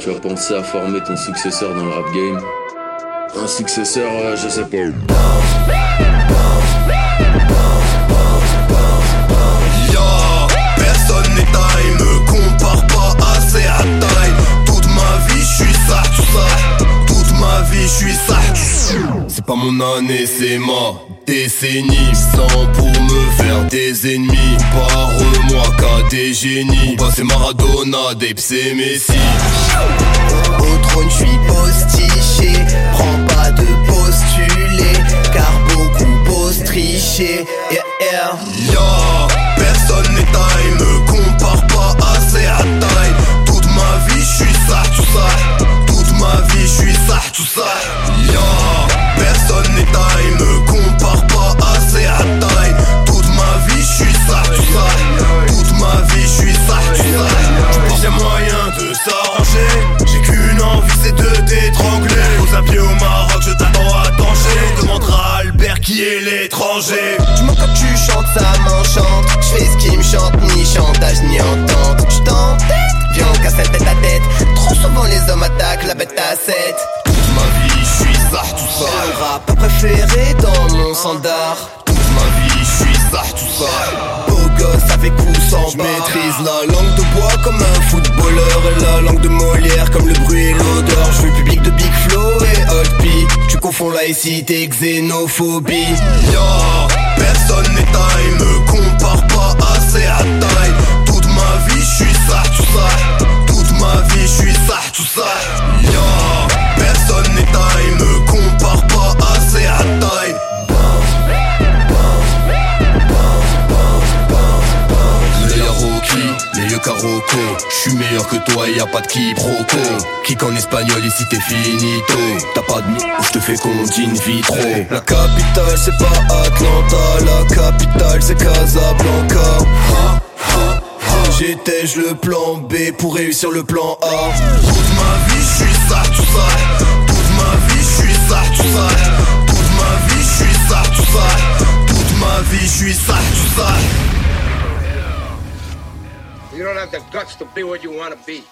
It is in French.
Tu as pensé à former ton successeur dans le rap game? Un successeur, euh, je sais pas. Pas mon année, c'est ma décennie. Sans pour me faire des ennemis. Parle-moi qu'à des génies. Bah, c'est Maradona, Dave, c'est Messi. Au trône, je suis postiché. Prends pas de postuler, car beaucoup posent tricher. Yeah, yeah. Ya, personne n'est taille, me compare pas assez à taille. Toute ma vie, je suis ça, tout ça. Toute ma vie, je suis ça, tout ça. Ya, me compare pas à taille. Toute ma vie, je suis ça, tout ça. Toute ma vie, je suis ça. Je pense y'a moyen de s'arranger. J'ai qu'une envie, c'est de t'étrangler. Pose un pied au Maroc, je t'attends à Tanger. Demandera à Albert qui est l'étranger. Tu m'entends tu chantes, ça m'enchante. Je fais ce qui me chante, ni chantage, ni entente. Je t'entête, viens on casse la tête à tête. Trop souvent les hommes attaquent la bête à 7. Rap préféré dans mon standard. Toute ma vie, je suis ça, tout ça. Beau gosse avec ou sans Je maîtrise la langue de bois comme un footballeur Et la langue de Molière comme le bruit et l'odeur Je veux public de Big Flow et Old P. Tu confonds laïcité et xénophobie. Ya, personne n'est taille, me compare pas assez à taille Toute ma vie, je suis ça, tout ça Toute ma vie, je suis ça, tout ça Ya, personne n'est taille, Yokaroko Je suis meilleur que toi, y a pas de quiproquo. Kick en espagnol ici t'es finito. T'as pas de je te fais condine vitro La capitale c'est pas Atlanta. La capitale c'est Casablanca. J'étais le plan B pour réussir le plan A? Toute ma vie je suis ça, tout ça Toute ma vie je suis ça, tout ça Toute ma vie je suis ça, tout ça Toute ma vie je suis ça, tout ça You don't have the guts to be what you want to be.